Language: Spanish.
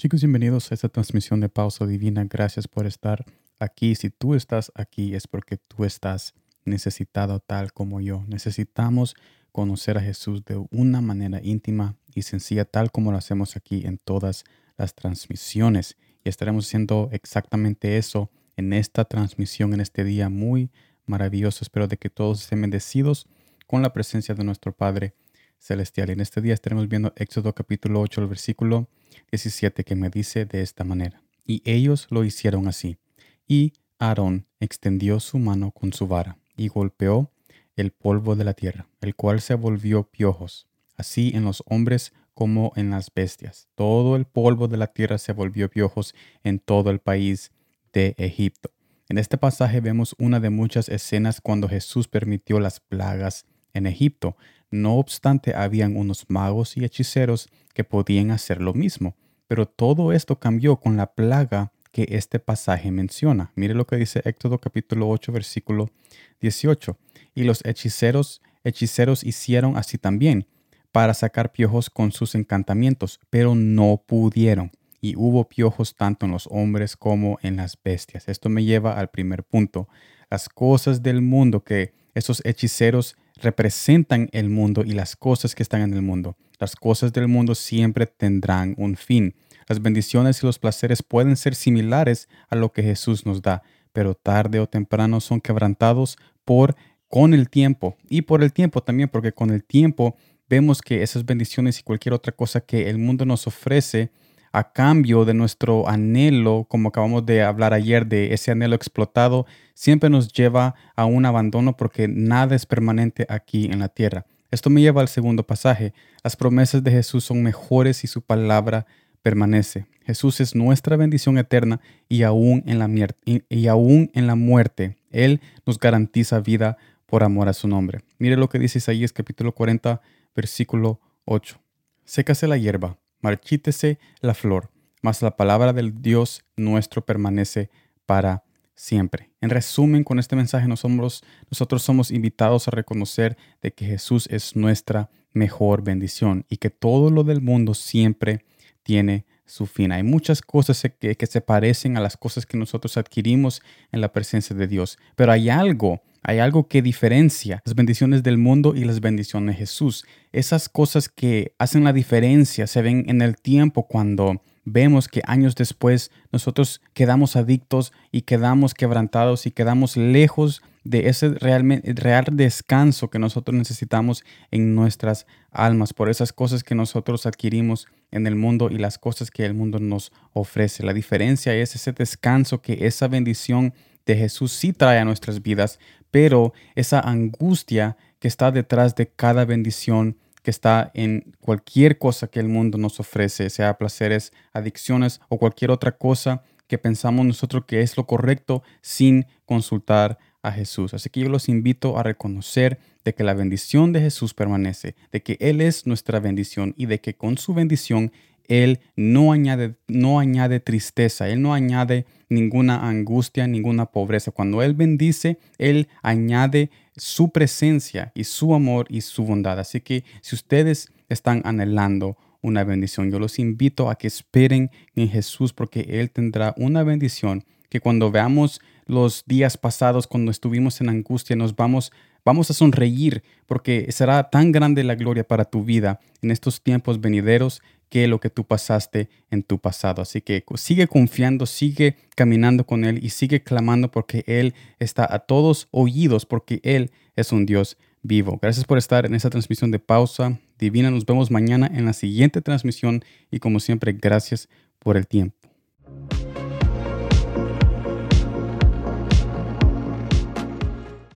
Chicos, bienvenidos a esta transmisión de Pausa Divina. Gracias por estar aquí. Si tú estás aquí es porque tú estás necesitado tal como yo. Necesitamos conocer a Jesús de una manera íntima y sencilla, tal como lo hacemos aquí en todas las transmisiones. Y estaremos haciendo exactamente eso en esta transmisión, en este día muy maravilloso. Espero de que todos estén bendecidos con la presencia de nuestro Padre Celestial. En este día estaremos viendo Éxodo capítulo 8, el versículo 17 que me dice de esta manera. Y ellos lo hicieron así. Y Aarón extendió su mano con su vara y golpeó el polvo de la tierra, el cual se volvió piojos, así en los hombres como en las bestias. Todo el polvo de la tierra se volvió piojos en todo el país de Egipto. En este pasaje vemos una de muchas escenas cuando Jesús permitió las plagas en Egipto. No obstante, habían unos magos y hechiceros que podían hacer lo mismo. Pero todo esto cambió con la plaga que este pasaje menciona. Mire lo que dice Éxodo capítulo 8 versículo 18. Y los hechiceros, hechiceros hicieron así también para sacar piojos con sus encantamientos, pero no pudieron. Y hubo piojos tanto en los hombres como en las bestias. Esto me lleva al primer punto. Las cosas del mundo que esos hechiceros representan el mundo y las cosas que están en el mundo. Las cosas del mundo siempre tendrán un fin. Las bendiciones y los placeres pueden ser similares a lo que Jesús nos da, pero tarde o temprano son quebrantados por con el tiempo y por el tiempo también, porque con el tiempo vemos que esas bendiciones y cualquier otra cosa que el mundo nos ofrece a cambio de nuestro anhelo, como acabamos de hablar ayer, de ese anhelo explotado, siempre nos lleva a un abandono porque nada es permanente aquí en la tierra. Esto me lleva al segundo pasaje. Las promesas de Jesús son mejores y su palabra permanece. Jesús es nuestra bendición eterna y aún en la, muerte, Él nos garantiza vida por amor a su nombre. Mire lo que dice Isaías capítulo 40, versículo 8. Sécase la hierba marchítese la flor, mas la palabra del Dios nuestro permanece para siempre. En resumen, con este mensaje nosotros, nosotros somos invitados a reconocer de que Jesús es nuestra mejor bendición y que todo lo del mundo siempre tiene su fin. Hay muchas cosas que, que se parecen a las cosas que nosotros adquirimos en la presencia de Dios, pero hay algo hay algo que diferencia las bendiciones del mundo y las bendiciones de Jesús. Esas cosas que hacen la diferencia se ven en el tiempo cuando vemos que años después nosotros quedamos adictos y quedamos quebrantados y quedamos lejos de ese real descanso que nosotros necesitamos en nuestras almas por esas cosas que nosotros adquirimos en el mundo y las cosas que el mundo nos ofrece. La diferencia es ese descanso que esa bendición de Jesús sí trae a nuestras vidas, pero esa angustia que está detrás de cada bendición que está en cualquier cosa que el mundo nos ofrece, sea placeres, adicciones o cualquier otra cosa que pensamos nosotros que es lo correcto sin consultar a Jesús. Así que yo los invito a reconocer de que la bendición de Jesús permanece, de que Él es nuestra bendición y de que con su bendición él no añade, no añade tristeza, Él no añade ninguna angustia, ninguna pobreza. Cuando Él bendice, Él añade su presencia y su amor y su bondad. Así que si ustedes están anhelando una bendición, yo los invito a que esperen en Jesús porque Él tendrá una bendición que cuando veamos los días pasados, cuando estuvimos en angustia, nos vamos Vamos a sonreír porque será tan grande la gloria para tu vida en estos tiempos venideros que lo que tú pasaste en tu pasado. Así que sigue confiando, sigue caminando con Él y sigue clamando porque Él está a todos oídos, porque Él es un Dios vivo. Gracias por estar en esta transmisión de pausa divina. Nos vemos mañana en la siguiente transmisión y como siempre, gracias por el tiempo.